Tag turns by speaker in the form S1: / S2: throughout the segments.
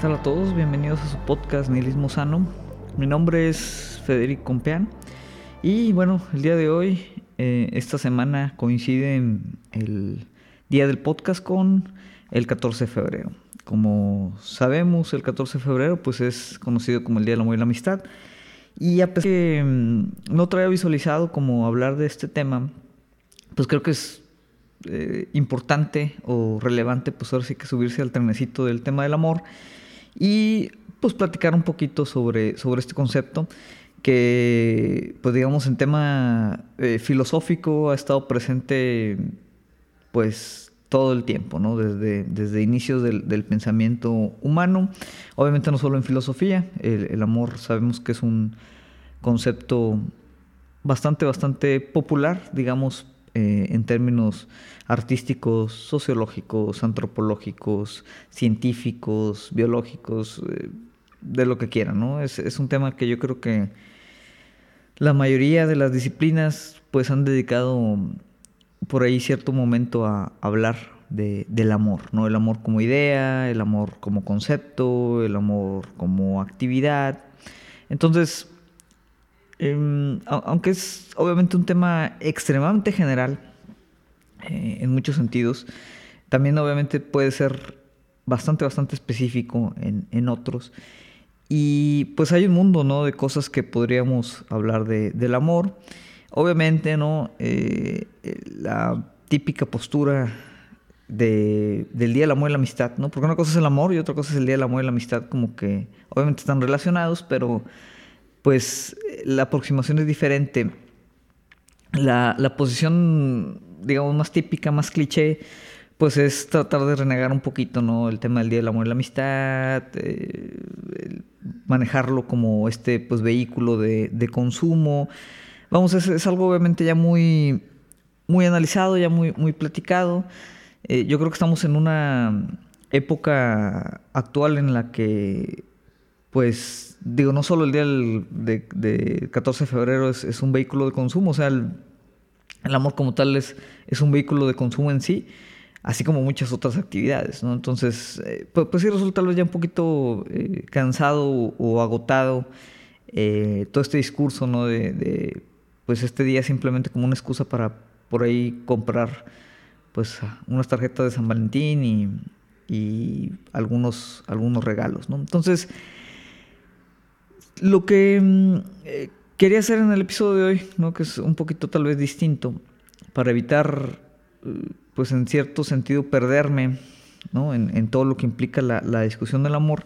S1: tal a todos? Bienvenidos a su podcast Nihilismo Sano. Mi nombre es Federico Compeán y bueno, el día de hoy, eh, esta semana coincide el día del podcast con el 14 de febrero. Como sabemos, el 14 de febrero pues es conocido como el Día del Amor y la Amistad. Y a pesar que mm, no traía visualizado como hablar de este tema, pues creo que es eh, importante o relevante, pues ahora sí que subirse al trenecito del tema del amor y pues platicar un poquito sobre, sobre este concepto que, pues digamos, en tema eh, filosófico ha estado presente, pues todo el tiempo, ¿no? Desde, desde inicios del, pensamiento humano, obviamente no solo en filosofía, el, amor sabemos que es un concepto bastante, bastante popular, digamos, eh, en términos artísticos, sociológicos, antropológicos, científicos, biológicos, eh, de lo que quieran, ¿no? Es, es, un tema que yo creo que la mayoría de las disciplinas pues han dedicado por ahí cierto momento a hablar de, del amor, ¿no? El amor como idea, el amor como concepto, el amor como actividad. Entonces, Em, aunque es obviamente un tema extremadamente general eh, en muchos sentidos, también obviamente puede ser bastante, bastante específico en, otros. Y pues hay un mundo, ¿no? De cosas que podríamos hablar de, del amor. Obviamente, ¿no? Eh, eh, la típica postura de, del Día del Amor y la Amistad, ¿no? Porque una cosa es el amor y otra cosa es el Día del Amor y la Amistad, como que obviamente están relacionados, pero pues la aproximación es diferente. La, posición, digamos, más típica, más cliché, pues es tratar de renegar un poquito, ¿no? El tema del Día del Amor y la Amistad, eh, manejarlo como este, pues, vehículo de, consumo. Vamos, es, algo obviamente ya muy, muy analizado, ya muy, muy platicado. Eh, yo creo que estamos en una época actual en la que pues digo, no solo el día del, de, 14 de febrero es, un vehículo de consumo, o sea, el, amor como tal es, es, un vehículo de consumo en sí, así como muchas otras actividades, ¿no? Entonces, eh, pues, pues, sí resulta tal ya un poquito eh, cansado o, agotado eh, todo este discurso, ¿no? De, pues este día simplemente como una excusa para por ahí comprar pues unas tarjetas de San Valentín y, y algunos, algunos regalos, ¿no? Entonces, lo que mm, eh, quería hacer en el episodio de hoy, ¿no? que es un poquito tal vez distinto, para evitar, eh, pues en cierto sentido, perderme ¿no? en, todo lo que implica la, discusión del amor,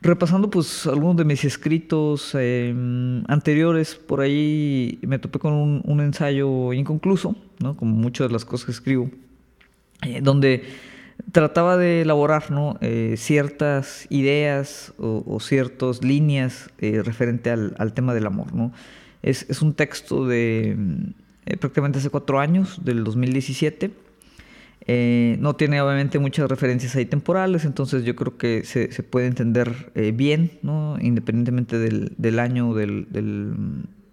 S1: repasando pues algunos de mis escritos em, anteriores, por ahí me topé con un, ensayo inconcluso, ¿no? como muchas de las cosas que escribo, eh, donde trataba de elaborar ¿no? Eh, ciertas ideas o, ciertas líneas eh, referente al, tema del amor. ¿no? Es, un texto de eh, prácticamente hace cuatro años, del 2017. no tiene obviamente muchas referencias ahí temporales, entonces yo creo que se, puede entender bien, ¿no? independientemente del, año del,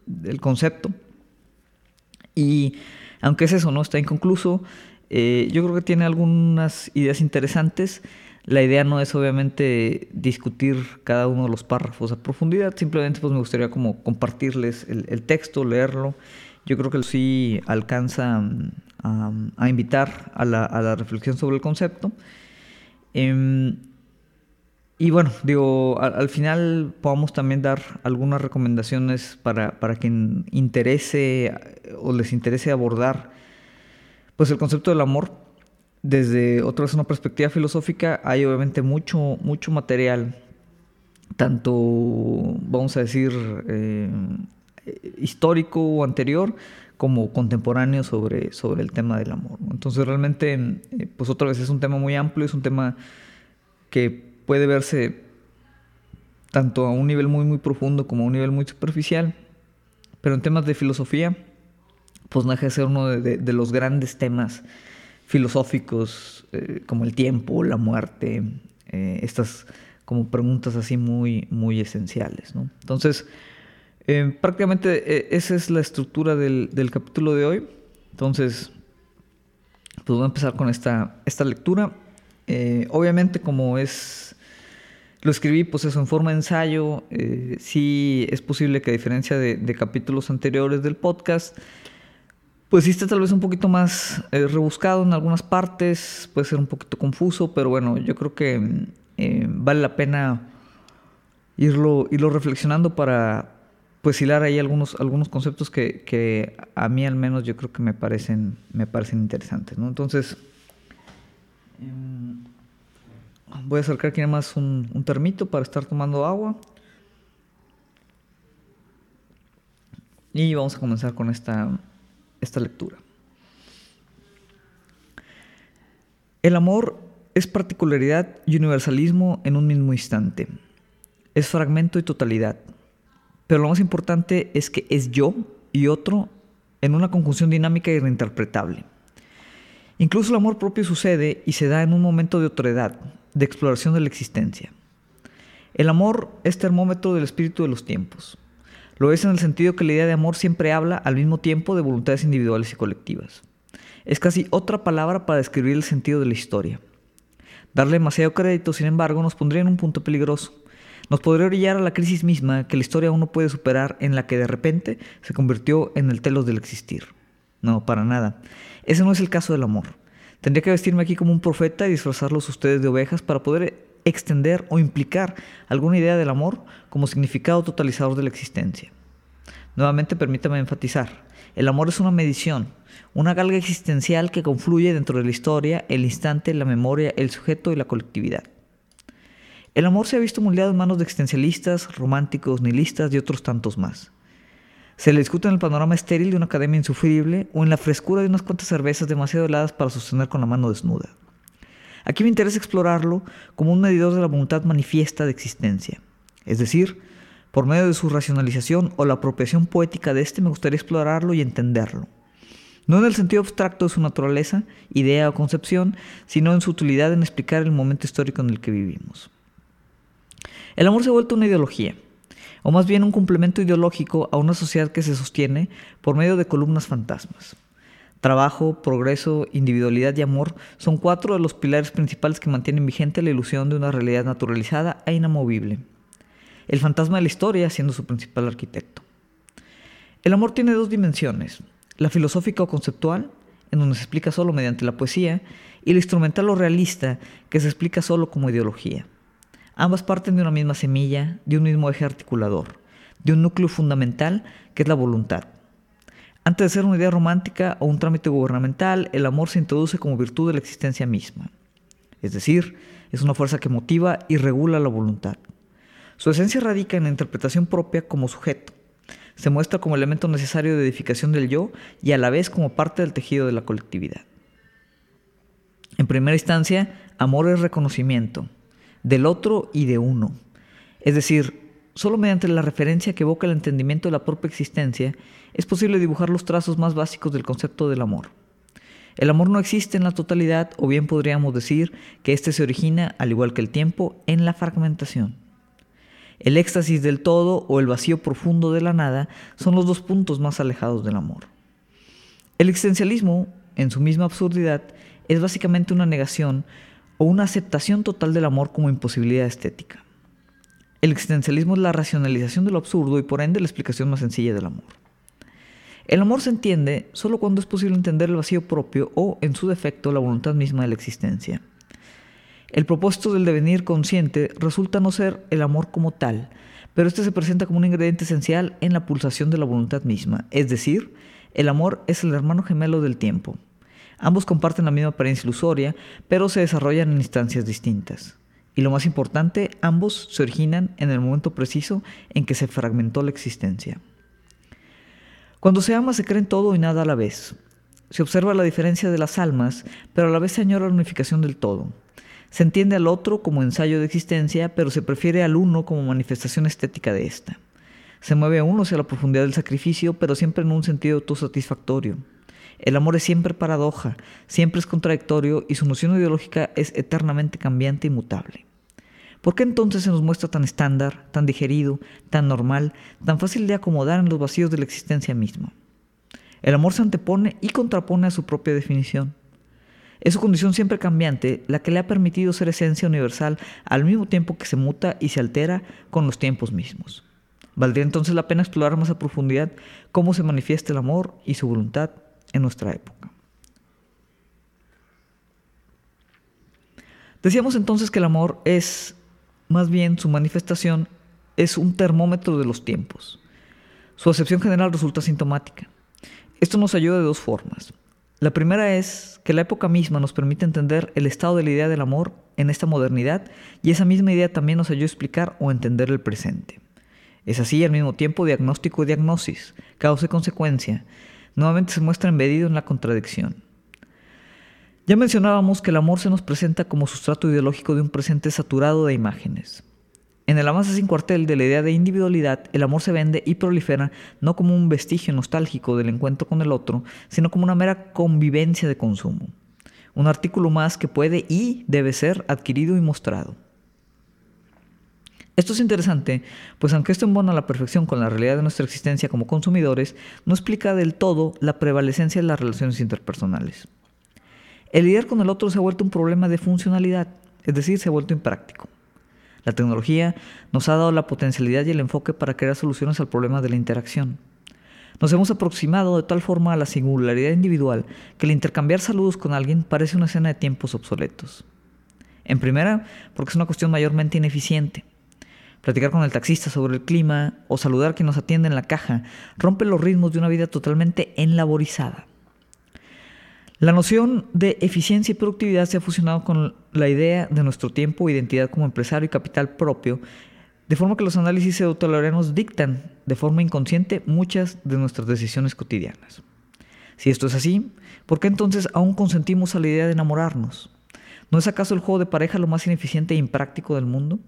S1: del concepto. Y aunque es eso, ¿no? Está inconcluso. Eh, yo creo que tiene algunas ideas interesantes. La idea no es obviamente discutir cada uno de los párrafos a profundidad, simplemente pues me gustaría como compartirles el, texto, leerlo. Yo creo que sí alcanza mm, a, invitar a la, reflexión sobre el concepto. Em, y bueno, digo, al, final podamos también dar algunas recomendaciones para, para quien interese o les interese abordar pues el concepto del amor, desde otra vez una perspectiva filosófica, hay obviamente mucho, mucho material, tanto, vamos a decir, eh, histórico o anterior, como contemporáneo sobre, sobre el tema del amor. Entonces realmente, eh, pues otra vez es un tema muy amplio, es un tema que puede verse tanto a un nivel muy muy profundo como a un nivel muy superficial, pero en temas de filosofía, pues deja de ser uno de, los grandes temas filosóficos eh, como el tiempo, la muerte, eh, estas como preguntas así muy, muy esenciales. ¿no? Entonces, eh, prácticamente esa es la estructura del, capítulo de hoy. Entonces, pues voy a empezar con esta, esta lectura. obviamente, como es Lo escribí pues eso en forma de ensayo. Sí es posible que a diferencia de, capítulos anteriores del podcast, pues sí está tal vez un poquito más eh, rebuscado en algunas partes, puede ser un poquito confuso, pero bueno, yo creo que eh, vale la pena irlo, irlo reflexionando para pues hilar ahí algunos, algunos conceptos que, que, a mí al menos yo creo que me parecen, me parecen interesantes. ¿no? Entonces, em, Voy a acercar aquí nada más un, termito para estar tomando agua. Y vamos a comenzar con esta, esta lectura. El amor es particularidad y universalismo en un mismo instante. Es fragmento y totalidad. Pero lo más importante es que es yo y otro en una conjunción dinámica y reinterpretable. Incluso el amor propio sucede y se da en un momento de otredad, de exploración de la existencia. El amor es termómetro del espíritu de los tiempos. Lo es en el sentido que la idea de amor siempre habla al mismo tiempo de voluntades individuales y colectivas. Es casi otra palabra para describir el sentido de la historia. Darle demasiado crédito, sin embargo, nos pondría en un punto peligroso. Nos podría orillar a la crisis misma que la historia aún no puede superar en la que de repente se convirtió en el telos del existir. No, para nada. Ese no es el caso del amor. Tendría que vestirme aquí como un profeta y disfrazarlos ustedes de ovejas para poder extender o implicar alguna idea del amor como significado totalizador de la existencia. Nuevamente permítame enfatizar, el amor es una medición, una galga existencial que confluye dentro de la historia, el instante, la memoria, el sujeto y la colectividad. El amor se ha visto moldeado en manos de existencialistas, románticos, nihilistas y otros tantos más. Se le discute en el panorama estéril de una academia insufrible o en la frescura de unas cuantas cervezas demasiado heladas para sostener con la mano desnuda. Aquí me interesa explorarlo como un medidor de la voluntad manifiesta de existencia. Es decir, por medio de su racionalización o la apropiación poética de éste me gustaría explorarlo y entenderlo. No en el sentido abstracto de su naturaleza, idea o concepción, sino en su utilidad en explicar el momento histórico en el que vivimos. El amor se ha vuelto una ideología, o más bien un complemento ideológico a una sociedad que se sostiene por medio de columnas fantasmas. Trabajo, progreso, individualidad y amor son cuatro de los pilares principales que mantienen vigente la ilusión de una realidad naturalizada e inamovible. El fantasma de la historia siendo su principal arquitecto. El amor tiene dos dimensiones, la filosófica o conceptual, en donde se explica solo mediante la poesía, y la instrumental o realista, que se explica solo como ideología. Ambas parten de una misma semilla, de un mismo eje articulador, de un núcleo fundamental que es la voluntad. Antes de ser una idea romántica o un trámite gubernamental, el amor se introduce como virtud de la existencia misma. Es decir, es una fuerza que motiva y regula la voluntad. Su esencia radica en la interpretación propia como sujeto. Se muestra como elemento necesario de edificación del yo y a la vez como parte del tejido de la colectividad. En primera instancia, amor es reconocimiento, del otro y de uno. Es decir, solo mediante la referencia que evoca el entendimiento de la propia existencia es posible dibujar los trazos más básicos del concepto del amor. El amor no existe en la totalidad, o bien podríamos decir que éste se origina, al igual que el tiempo, en la fragmentación. El éxtasis del todo o el vacío profundo de la nada son los dos puntos más alejados del amor. El existencialismo, en su misma absurdidad, es básicamente una negación o una aceptación total del amor como imposibilidad estética. El existencialismo es la racionalización de lo absurdo y por ende la explicación más sencilla del amor. El amor se entiende solo cuando es posible entender el vacío propio o, en su defecto, la voluntad misma de la existencia. El propósito del devenir consciente resulta no ser el amor como tal, pero este se presenta como un ingrediente esencial en la pulsación de la voluntad misma, es decir, el amor es el hermano gemelo del tiempo. Ambos comparten la misma apariencia ilusoria, pero se desarrollan en instancias distintas. Y lo más importante, ambos se originan en el momento preciso en que se fragmentó la existencia. Cuando se ama se cree en todo y nada a la vez. Se observa la diferencia de las almas, pero a la vez se añora la unificación del todo. Se entiende al otro como ensayo de existencia, pero se prefiere al uno como manifestación estética de ésta. Se mueve a uno hacia la profundidad del sacrificio, pero siempre en un sentido autosatisfactorio. El amor es siempre paradoja, siempre es contradictorio y su noción ideológica es eternamente cambiante y mutable. ¿Por qué entonces se nos muestra tan estándar, tan digerido, tan normal, tan fácil de acomodar en los vacíos de la existencia misma? El amor se antepone y contrapone a su propia definición. Es su condición siempre cambiante la que le ha permitido ser esencia universal al mismo tiempo que se muta y se altera con los tiempos mismos. Valdría entonces la pena explorar más a profundidad cómo se manifiesta el amor y su voluntad en nuestra época. Decíamos entonces que el amor es, más bien su manifestación, es un termómetro de los tiempos. Su acepción general resulta sintomática. Esto nos ayuda de dos formas. La primera es que la época misma nos permite entender el estado de la idea del amor en esta modernidad y esa misma idea también nos ayuda a explicar o entender el presente. Es así al mismo tiempo diagnóstico y diagnosis, causa y consecuencia. Nuevamente se muestra embedido en la contradicción. Ya mencionábamos que el amor se nos presenta como sustrato ideológico de un presente saturado de imágenes. En el avance sin cuartel de la idea de individualidad, el amor se vende y prolifera no como un vestigio nostálgico del encuentro con el otro, sino como una mera convivencia de consumo. Un artículo más que puede y debe ser adquirido y mostrado. Esto es interesante, pues aunque esto embona a la perfección con la realidad de nuestra existencia como consumidores, no explica del todo la prevalecencia de las relaciones interpersonales. El lidiar con el otro se ha vuelto un problema de funcionalidad, es decir, se ha vuelto impráctico. La tecnología nos ha dado la potencialidad y el enfoque para crear soluciones al problema de la interacción. Nos hemos aproximado de tal forma a la singularidad individual que el intercambiar saludos con alguien parece una escena de tiempos obsoletos. En primera, porque es una cuestión mayormente ineficiente platicar con el taxista sobre el clima o saludar quien nos atiende en la caja rompe los ritmos de una vida totalmente enlaborizada. La noción de eficiencia y productividad se ha fusionado con la idea de nuestro tiempo, identidad como empresario y capital propio, de forma que los análisis pseudotoleranos dictan de forma inconsciente muchas de nuestras decisiones cotidianas. Si esto es así, ¿por qué entonces aún consentimos a la idea de enamorarnos? ¿No es acaso el juego de pareja lo más ineficiente e impráctico del mundo?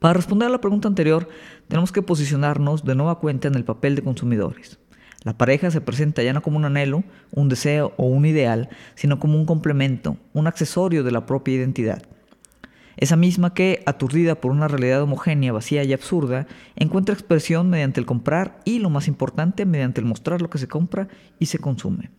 S1: Para responder a la pregunta anterior, tenemos que posicionarnos de nueva cuenta en el papel de consumidores. La pareja se presenta ya no como un anhelo, un deseo o un ideal, sino como un complemento, un accesorio de la propia identidad. Esa misma que, aturdida por una realidad homogénea, vacía y absurda, encuentra expresión mediante el comprar y, lo más importante, mediante el mostrar lo que se compra y se consume.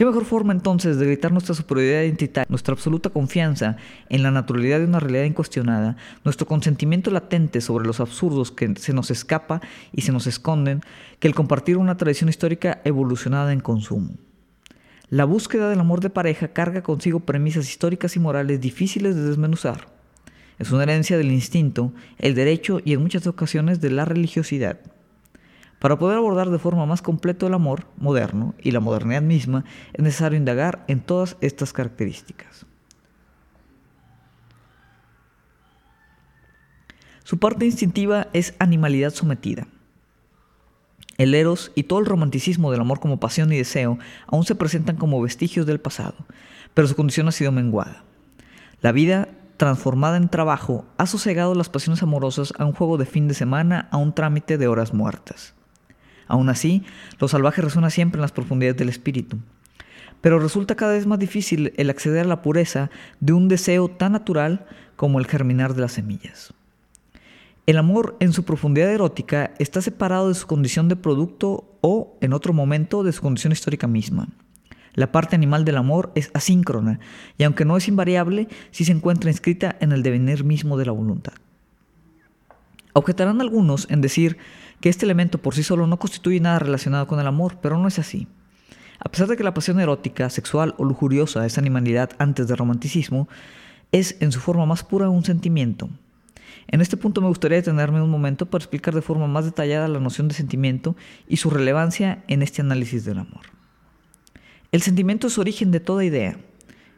S1: ¿Qué mejor forma entonces de gritar nuestra superioridad identitaria, nuestra absoluta confianza en la naturalidad de una realidad incuestionada, nuestro consentimiento latente sobre los absurdos que se nos escapa y se nos esconden, que el compartir una tradición histórica evolucionada en consumo? La búsqueda del amor de pareja carga consigo premisas históricas y morales difíciles de desmenuzar. Es una herencia del instinto, el derecho y en muchas ocasiones de la religiosidad. Para poder abordar de forma más completa el amor moderno y la modernidad misma, es necesario indagar en todas estas características. Su parte instintiva es animalidad sometida. El eros y todo el romanticismo del amor como pasión y deseo aún se presentan como vestigios del pasado, pero su condición ha sido menguada. La vida transformada en trabajo ha sosegado las pasiones amorosas a un juego de fin de semana, a un trámite de horas muertas. Aún así, lo salvaje resuena siempre en las profundidades del espíritu. Pero resulta cada vez más difícil el acceder a la pureza de un deseo tan natural como el germinar de las semillas. El amor en su profundidad erótica está separado de su condición de producto o, en otro momento, de su condición histórica misma. La parte animal del amor es asíncrona y aunque no es invariable, sí se encuentra inscrita en el devenir mismo de la voluntad. Objetarán algunos en decir que este elemento por sí solo no constituye nada relacionado con el amor, pero no es así. A pesar de que la pasión erótica, sexual o lujuriosa es animalidad antes del romanticismo, es en su forma más pura un sentimiento. En este punto me gustaría detenerme un momento para explicar de forma más detallada la noción de sentimiento y su relevancia en este análisis del amor. El sentimiento es origen de toda idea.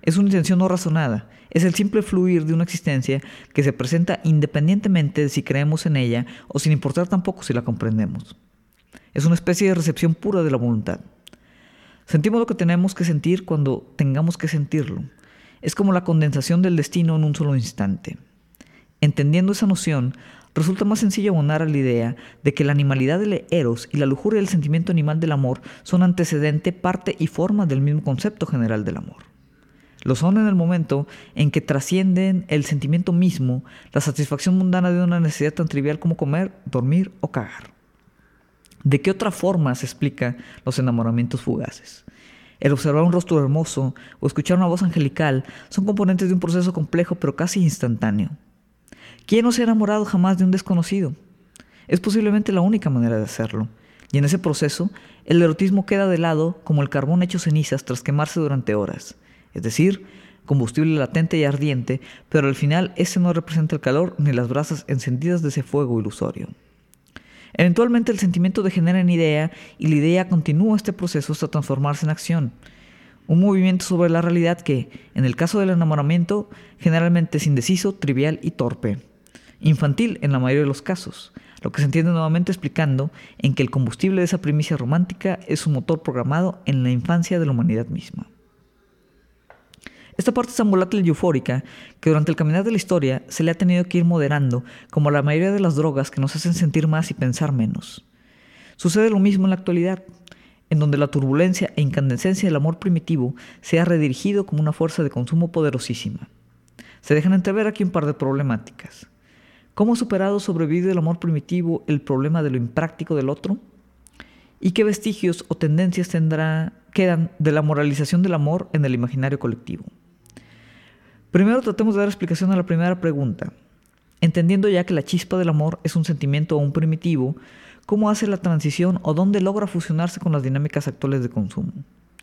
S1: Es una intención no razonada, es el simple fluir de una existencia que se presenta independientemente de si creemos en ella o sin importar tampoco si la comprendemos. Es una especie de recepción pura de la voluntad. Sentimos lo que tenemos que sentir cuando tengamos que sentirlo. Es como la condensación del destino en un solo instante. Entendiendo esa noción, resulta más sencillo abonar a la idea de que la animalidad del eros y la lujuria del sentimiento animal del amor son antecedente, parte y forma del mismo concepto general del amor. Lo son en el momento en que trascienden el sentimiento mismo, la satisfacción mundana de una necesidad tan trivial como comer, dormir o cagar. ¿De qué otra forma se explican los enamoramientos fugaces? el observar un rostro hermoso o escuchar una voz angelical son componentes de un proceso complejo pero casi instantáneo. ¿Quién no se ha enamorado jamás de un desconocido? Es posiblemente la única manera de hacerlo. Y en ese proceso, el erotismo queda de lado como el carbón hecho cenizas tras quemarse durante horas. Es decir, combustible latente y ardiente, pero al final ese no representa el calor ni las brasas encendidas de ese fuego ilusorio. Eventualmente el sentimiento degenera en idea y la idea continúa este proceso hasta transformarse en acción. Un movimiento sobre la realidad que, en el caso del enamoramiento, generalmente es indeciso, trivial y torpe. Infantil en la mayoría de los casos, lo que se entiende nuevamente explicando en que el combustible de esa primicia romántica es un motor programado en la infancia de la humanidad misma. Esta parte es tan volátil y eufórica que durante el caminar de la historia se le ha tenido que ir moderando, como la mayoría de las drogas que nos hacen sentir más y pensar menos. Sucede lo mismo en la actualidad, en donde la turbulencia e incandescencia del amor primitivo se ha redirigido como una fuerza de consumo poderosísima. Se dejan entrever aquí un par de problemáticas. ¿Cómo ha superado sobrevivido el amor primitivo el problema de lo impráctico del otro? ¿Y qué vestigios o tendencias quedan de la moralización del amor en el imaginario colectivo? Primero tratemos de dar explicación a la primera pregunta. Entendiendo ya que la chispa del amor es un sentimiento un primitivo, ¿cómo hace la transición o dónde logra fusionarse con las dinámicas actuales de consumo?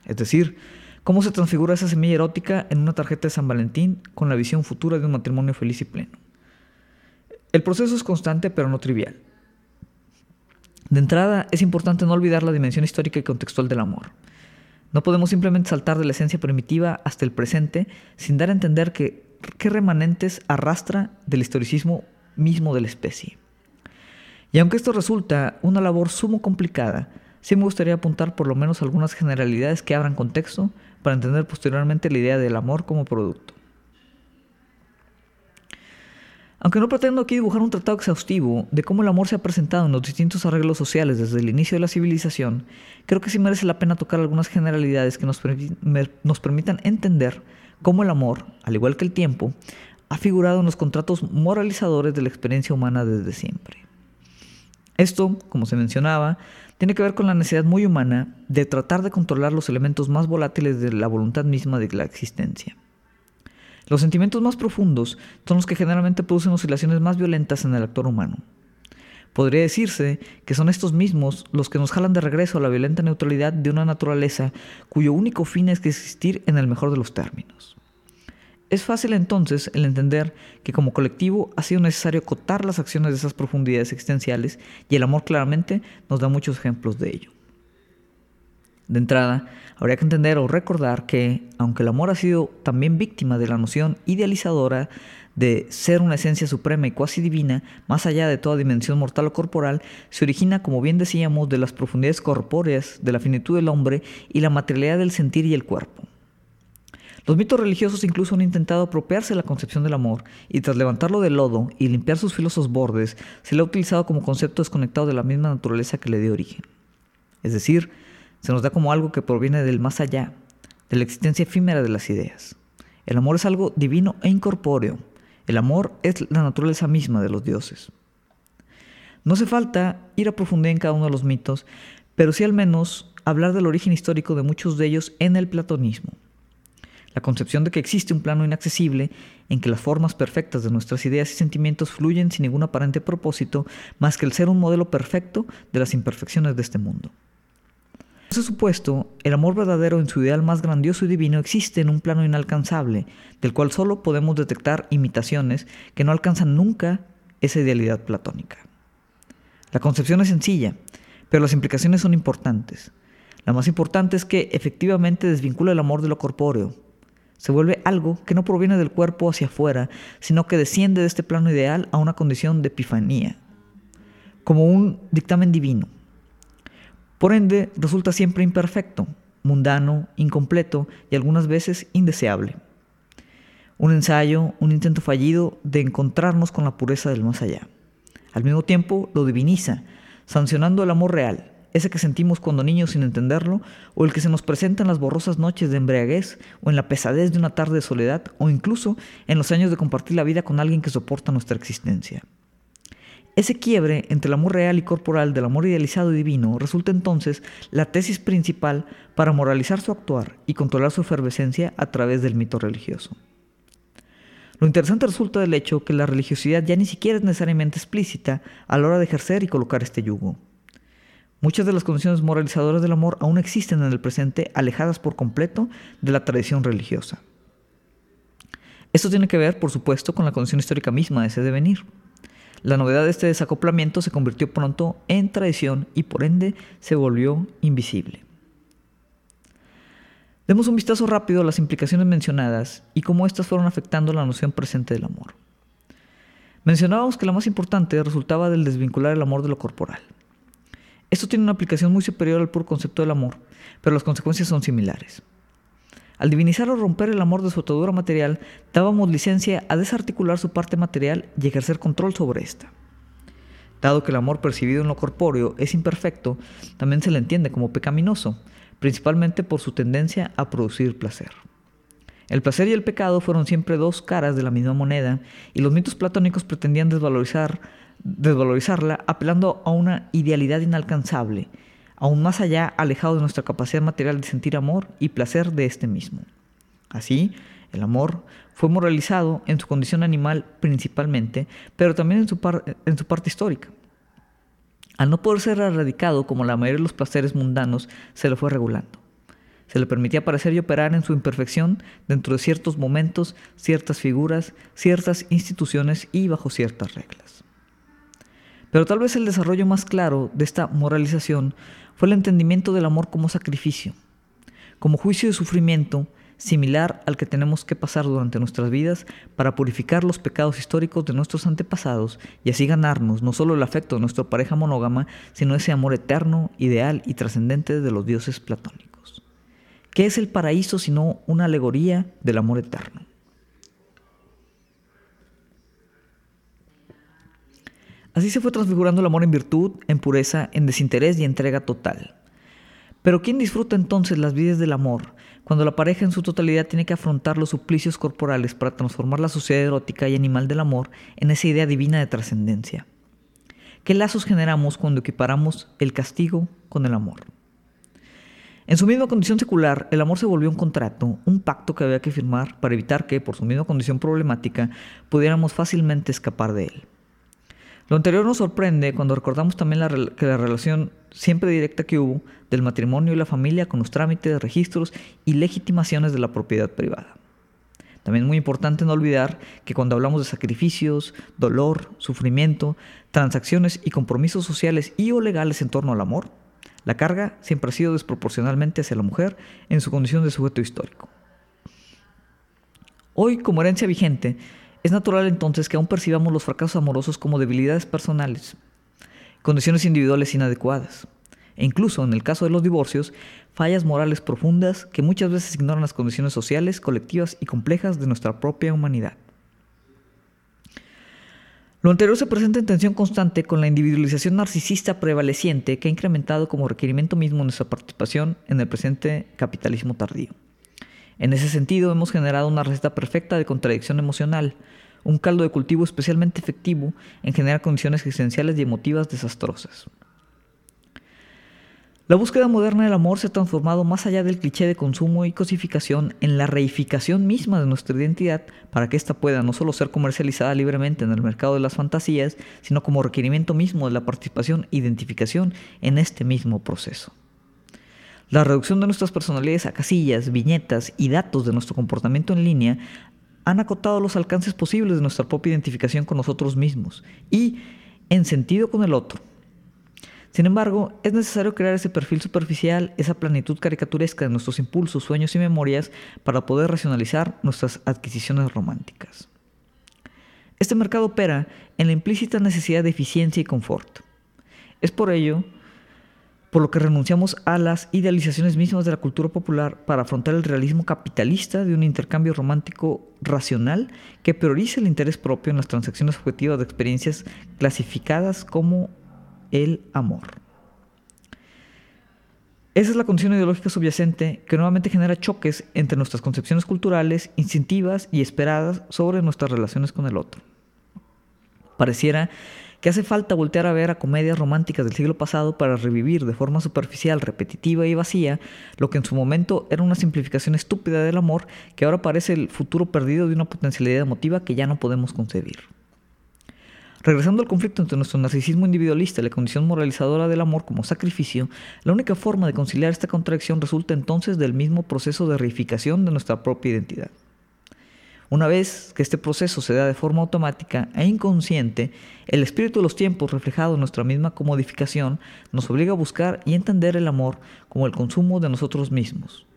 S1: Es decir, ¿cómo se transfigura esa semilla erótica en una tarjeta de San Valentín con la visión futura de un matrimonio feliz y pleno? El proceso es constante pero no trivial. De entrada, es importante no olvidar la dimensión histórica y contextual del amor. No podemos simplemente saltar de la esencia primitiva hasta el presente sin dar a entender qué remanentes arrastra del historicismo mismo de la especie. Y aunque esto resulta una labor sumo complicada, sí me gustaría apuntar por lo menos algunas generalidades que abran contexto para entender posteriormente la idea del amor como producto. Aunque no pretendo aquí dibujar un tratado exhaustivo de cómo el amor se ha presentado en los distintos arreglos sociales desde el inicio de la civilización, creo que sí merece la pena tocar algunas generalidades que nos, nos permitan entender cómo el amor, al igual que el tiempo, ha figurado en los contratos moralizadores de la experiencia humana desde siempre. Esto, como se mencionaba, tiene que ver con la necesidad muy humana de tratar de controlar los elementos más volátiles de la voluntad misma de la existencia. Los sentimientos más profundos son los que generalmente producen oscilaciones más violentas en el actor humano. Podría decirse que son estos mismos los que nos jalan de regreso a la violenta neutralidad de una naturaleza cuyo único fin es existir en el mejor de los términos. Es fácil entonces el entender que como colectivo ha sido necesario acotar las acciones de esas profundidades existenciales y el amor claramente nos da muchos ejemplos de ello. De entrada, habría que entender o recordar que, aunque el amor ha sido también víctima de la noción idealizadora de ser una esencia suprema y cuasi divina, más allá de toda dimensión mortal o corporal, se origina, como bien decíamos, de las profundidades corpóreas, de la finitud del hombre y la materialidad del sentir y el cuerpo. Los mitos religiosos incluso han intentado apropiarse de la concepción del amor y tras levantarlo del lodo y limpiar sus filosos bordes, se le ha utilizado como concepto desconectado de la misma naturaleza que le dio origen. Es decir, se nos da como algo que proviene del más allá, de la existencia efímera de las ideas. El amor es algo divino e incorpóreo. El amor es la naturaleza misma de los dioses. No hace falta ir a profundidad en cada uno de los mitos, pero sí al menos hablar del origen histórico de muchos de ellos en el platonismo. La concepción de que existe un plano inaccesible en que las formas perfectas de nuestras ideas y sentimientos fluyen sin ningún aparente propósito más que el ser un modelo perfecto de las imperfecciones de este mundo. En ese supuesto, el amor verdadero en su ideal más grandioso y divino existe en un plano inalcanzable, del cual solo podemos detectar imitaciones que no alcanzan nunca esa idealidad platónica. La concepción es sencilla, pero las implicaciones son importantes. La más importante es que efectivamente desvincula el amor de lo corpóreo. Se vuelve algo que no proviene del cuerpo hacia afuera, sino que desciende de este plano ideal a una condición de epifanía, como un dictamen divino. Por ende, resulta siempre imperfecto, mundano, incompleto y algunas veces indeseable. Un ensayo, un intento fallido de encontrarnos con la pureza del más allá. Al mismo tiempo, lo diviniza, sancionando el amor real, ese que sentimos cuando niños sin entenderlo, o el que se nos presenta en las borrosas noches de embriaguez, o en la pesadez de una tarde de soledad, o incluso en los años de compartir la vida con alguien que soporta nuestra existencia. Ese quiebre entre el amor real y corporal del amor idealizado y divino resulta entonces la tesis principal para moralizar su actuar y controlar su efervescencia a través del mito religioso. Lo interesante resulta del hecho que la religiosidad ya ni siquiera es necesariamente explícita a la hora de ejercer y colocar este yugo. Muchas de las condiciones moralizadoras del amor aún existen en el presente, alejadas por completo de la tradición religiosa. Esto tiene que ver, por supuesto, con la condición histórica misma de ese devenir. La novedad de este desacoplamiento se convirtió pronto en tradición y por ende se volvió invisible. Demos un vistazo rápido a las implicaciones mencionadas y cómo éstas fueron afectando la noción presente del amor. Mencionábamos que la más importante resultaba del desvincular el amor de lo corporal. Esto tiene una aplicación muy superior al puro concepto del amor, pero las consecuencias son similares. Al divinizar o romper el amor de su atadura material, dábamos licencia a desarticular su parte material y ejercer control sobre ésta. Dado que el amor percibido en lo corpóreo es imperfecto, también se le entiende como pecaminoso, principalmente por su tendencia a producir placer. El placer y el pecado fueron siempre dos caras de la misma moneda, y los mitos platónicos pretendían desvalorizar, desvalorizarla apelando a una idealidad inalcanzable, aún más allá alejado de nuestra capacidad material de sentir amor y placer de este mismo. Así, el amor fue moralizado en su condición animal principalmente, pero también en su, en su parte histórica. Al no poder ser erradicado como la mayoría de los placeres mundanos, se lo fue regulando. Se le permitía aparecer y operar en su imperfección dentro de ciertos momentos, ciertas figuras, ciertas instituciones y bajo ciertas reglas. Pero tal vez el desarrollo más claro de esta moralización fue el entendimiento del amor como sacrificio, como juicio de sufrimiento similar al que tenemos que pasar durante nuestras vidas para purificar los pecados históricos de nuestros antepasados y así ganarnos no solo el afecto de nuestra pareja monógama, sino ese amor eterno, ideal y trascendente de los dioses platónicos. ¿Qué es el paraíso sino una alegoría del amor eterno? Así se fue transfigurando el amor en virtud, en pureza, en desinterés y entrega total. Pero ¿quién disfruta entonces las vidas del amor cuando la pareja en su totalidad tiene que afrontar los suplicios corporales para transformar la sociedad erótica y animal del amor en esa idea divina de trascendencia? ¿Qué lazos generamos cuando equiparamos el castigo con el amor? En su misma condición secular, el amor se volvió un contrato, un pacto que había que firmar para evitar que, por su misma condición problemática, pudiéramos fácilmente escapar de él. Lo anterior nos sorprende cuando recordamos también la, que la relación siempre directa que hubo del matrimonio y la familia con los trámites, registros y legitimaciones de la propiedad privada. También es muy importante no olvidar que cuando hablamos de sacrificios, dolor, sufrimiento, transacciones y compromisos sociales y o legales en torno al amor, la carga siempre ha sido desproporcionalmente hacia la mujer en su condición de sujeto histórico. Hoy, como herencia vigente, es natural entonces que aún percibamos los fracasos amorosos como debilidades personales, condiciones individuales inadecuadas, e incluso en el caso de los divorcios, fallas morales profundas que muchas veces ignoran las condiciones sociales, colectivas y complejas de nuestra propia humanidad. Lo anterior se presenta en tensión constante con la individualización narcisista prevaleciente que ha incrementado como requerimiento mismo nuestra participación en el presente capitalismo tardío. En ese sentido, hemos generado una receta perfecta de contradicción emocional, un caldo de cultivo especialmente efectivo en generar condiciones existenciales y emotivas desastrosas. La búsqueda moderna del amor se ha transformado más allá del cliché de consumo y cosificación en la reificación misma de nuestra identidad para que ésta pueda no solo ser comercializada libremente en el mercado de las fantasías, sino como requerimiento mismo de la participación e identificación en este mismo proceso. La reducción de nuestras personalidades a casillas, viñetas y datos de nuestro comportamiento en línea han acotado los alcances posibles de nuestra propia identificación con nosotros mismos y en sentido con el otro. Sin embargo, es necesario crear ese perfil superficial, esa planitud caricaturesca de nuestros impulsos, sueños y memorias para poder racionalizar nuestras adquisiciones románticas. Este mercado opera en la implícita necesidad de eficiencia y confort. Es por ello por lo que renunciamos a las idealizaciones mismas de la cultura popular para afrontar el realismo capitalista de un intercambio romántico racional que prioriza el interés propio en las transacciones objetivas de experiencias clasificadas como el amor. Esa es la condición ideológica subyacente que nuevamente genera choques entre nuestras concepciones culturales, instintivas y esperadas sobre nuestras relaciones con el otro. Pareciera que hace falta voltear a ver a comedias románticas del siglo pasado para revivir de forma superficial, repetitiva y vacía lo que en su momento era una simplificación estúpida del amor que ahora parece el futuro perdido de una potencialidad emotiva que ya no podemos concebir. Regresando al conflicto entre nuestro narcisismo individualista y la condición moralizadora del amor como sacrificio, la única forma de conciliar esta contradicción resulta entonces del mismo proceso de reificación de nuestra propia identidad. Una vez que este proceso se da de forma automática e inconsciente, el espíritu de los tiempos reflejado en nuestra misma comodificación nos obliga a buscar y entender el amor como el consumo de nosotros mismos.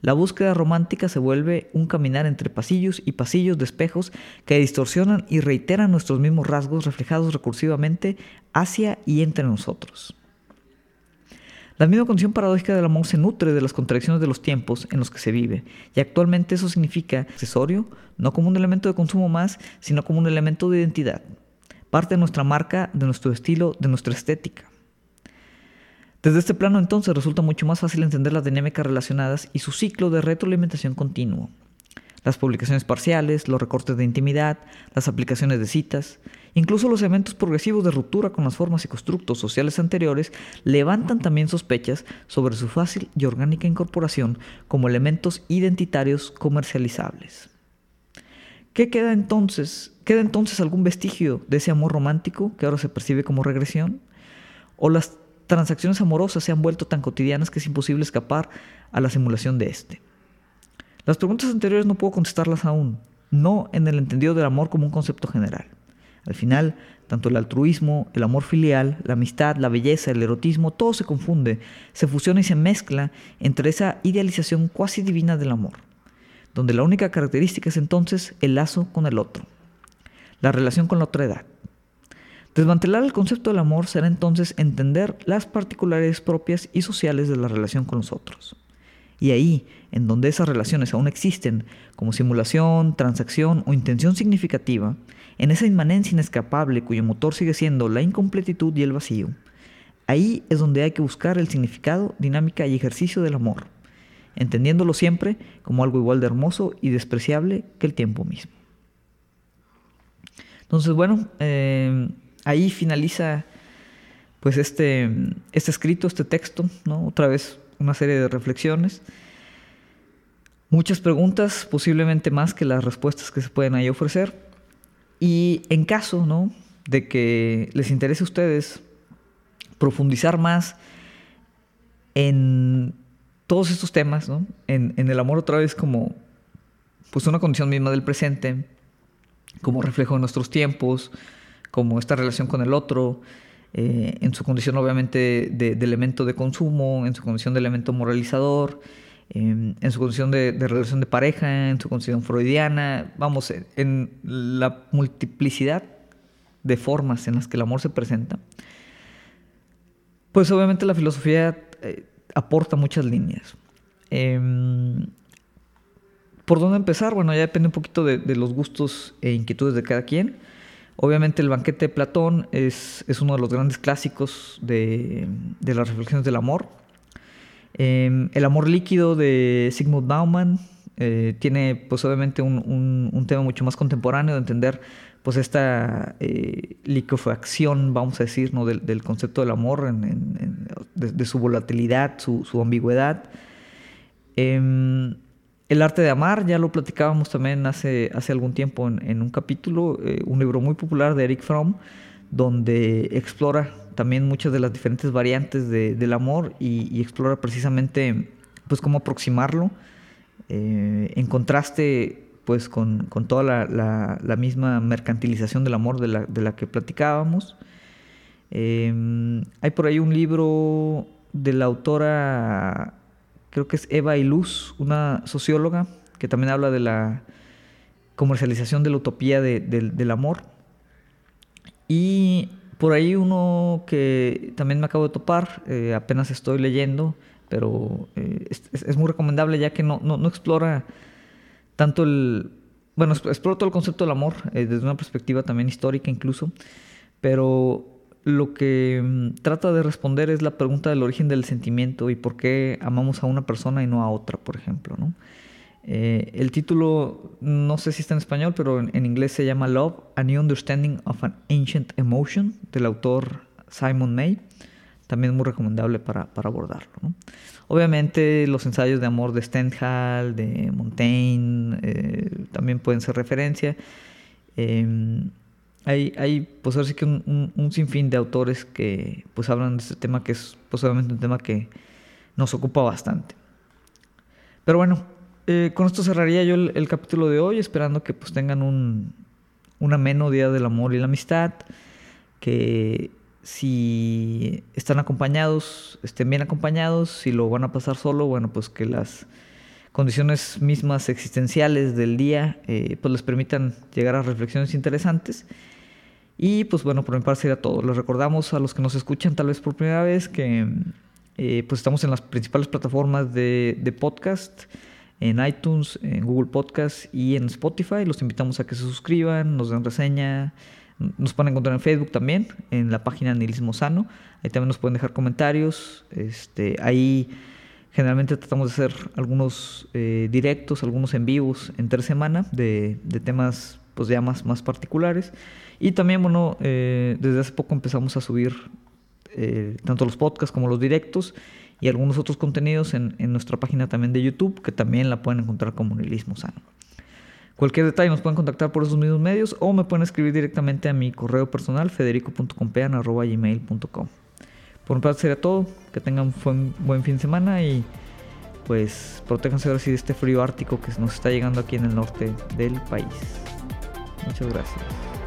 S1: La búsqueda romántica se vuelve un caminar entre pasillos y pasillos de espejos que distorsionan y reiteran nuestros mismos rasgos reflejados recursivamente hacia y entre nosotros. La misma condición paradójica del amor se nutre de las contradicciones de los tiempos en los que se vive, y actualmente eso significa accesorio, no como un elemento de consumo más, sino como un elemento de identidad, parte de nuestra marca, de nuestro estilo, de nuestra estética. Desde este plano entonces resulta mucho más fácil entender las dinámicas relacionadas y su ciclo de retroalimentación continuo. Las publicaciones parciales, los recortes de intimidad, las aplicaciones de citas, incluso los eventos progresivos de ruptura con las formas y constructos sociales anteriores levantan también sospechas sobre su fácil y orgánica incorporación como elementos identitarios comercializables. ¿Qué queda entonces? ¿Queda entonces algún vestigio de ese amor romántico que ahora se percibe como regresión? ¿O las transacciones amorosas se han vuelto tan cotidianas que es imposible escapar a la simulación de este. Las preguntas anteriores no puedo contestarlas aún, no en el entendido del amor como un concepto general. Al final, tanto el altruismo, el amor filial, la amistad, la belleza, el erotismo, todo se confunde, se fusiona y se mezcla entre esa idealización cuasi divina del amor, donde la única característica es entonces el lazo con el otro, la relación con la otra edad, Desmantelar el concepto del amor será entonces entender las particularidades propias y sociales de la relación con los otros. Y ahí, en donde esas relaciones aún existen, como simulación, transacción o intención significativa, en esa inmanencia inescapable cuyo motor sigue siendo la incompletitud y el vacío, ahí es donde hay que buscar el significado, dinámica y ejercicio del amor, entendiéndolo siempre como algo igual de hermoso y despreciable que el tiempo mismo. Entonces, bueno, eh, ahí finaliza pues este, este escrito, este texto, ¿no? Otra vez una serie de reflexiones. Muchas preguntas, posiblemente más que las respuestas que se pueden ahí ofrecer. Y en caso, ¿no? De que les interese a ustedes profundizar más en todos estos temas, ¿no? En, en el amor otra vez como pues una condición misma del presente, como reflejo de nuestros tiempos, como esta relación con el otro, eh, en su condición obviamente de, elemento de consumo, en su condición de elemento moralizador, em, en su condición de, relación de pareja, en su condición freudiana, vamos, en la multiplicidad de formas en las que el amor se presenta, pues obviamente la filosofía eh, aporta muchas líneas. Em, ¿Por dónde empezar? Bueno, ya depende un poquito de, de los gustos e inquietudes de cada quien. Obviamente el banquete de Platón es, uno de los grandes clásicos de, las reflexiones del amor. Em, el amor líquido de Sigmund Bauman eh, tiene pues obviamente un, tema mucho más contemporáneo de entender pues esta eh, liquefacción, vamos a decir, ¿no? del, concepto del amor, de, su volatilidad, su, ambigüedad. Em, el arte de amar, ya lo platicábamos también hace, hace algún tiempo en, un capítulo, eh, un libro muy popular de Eric Fromm, donde explora también muchas de las diferentes variantes del amor y, explora precisamente pues cómo aproximarlo eh, en contraste pues con, toda la, misma mercantilización del amor de la, que platicábamos. Eh, hay por ahí un libro de la autora creo que es Eva Iluz, una socióloga, que también habla de la comercialización de la utopía del amor. Y por ahí uno que también me acabo de topar, eh, apenas estoy leyendo, pero eh, es, muy recomendable ya que no, no, explora tanto el... Bueno, explora todo el concepto del amor eh, desde una perspectiva también histórica incluso, pero lo que mm, trata de responder es la pregunta del origen del sentimiento y por qué amamos a una persona y no a otra, por ejemplo. ¿no? Eh, el título, no sé si está en español, pero en, inglés se llama Love, A New Understanding of an Ancient Emotion, del autor Simon May. También muy recomendable para, abordarlo. Obviamente los ensayos de amor de Stendhal, de Montaigne, eh, también pueden ser referencia. Em, hay, hay pues ahora sí que un, sinfín de autores que pues hablan de este tema que es posiblemente un tema que nos ocupa bastante. Pero bueno, eh, con esto cerraría yo el, capítulo de hoy, esperando que pues tengan un, un ameno día del amor y la amistad, que si están acompañados, estén bien acompañados, si lo van a pasar solo, bueno, pues que las condiciones mismas existenciales del día eh, pues les permitan llegar a reflexiones interesantes. Y pues bueno, por mi parte sería todo. Les recordamos a los que nos escuchan tal vez por primera vez que eh, pues estamos en las principales plataformas de, de, podcast, en iTunes, en Google Podcast y en Spotify. Los invitamos a que se suscriban, nos den reseña. Nos pueden encontrar en Facebook también, en la página Nihilismo Sano. Ahí también nos pueden dejar comentarios. Este, ahí Generalmente tratamos de hacer algunos eh, directos, algunos en vivos entre semana de, temas pues ya más, más particulares. Y también, bueno, eh, desde hace poco empezamos a subir eh, tanto los podcasts como los directos y algunos otros contenidos en, nuestra página también de YouTube, que también la pueden encontrar como Nihilismo Sano. Cualquier detalle nos pueden contactar por esos mismos medios o me pueden escribir directamente a mi correo personal federico.compean.gmail.com por mi parte sería todo. Que tengan un buen, fin de semana y pues protéjanse ahora sí de este frío ártico que nos está llegando aquí en el norte del país. Muchas gracias.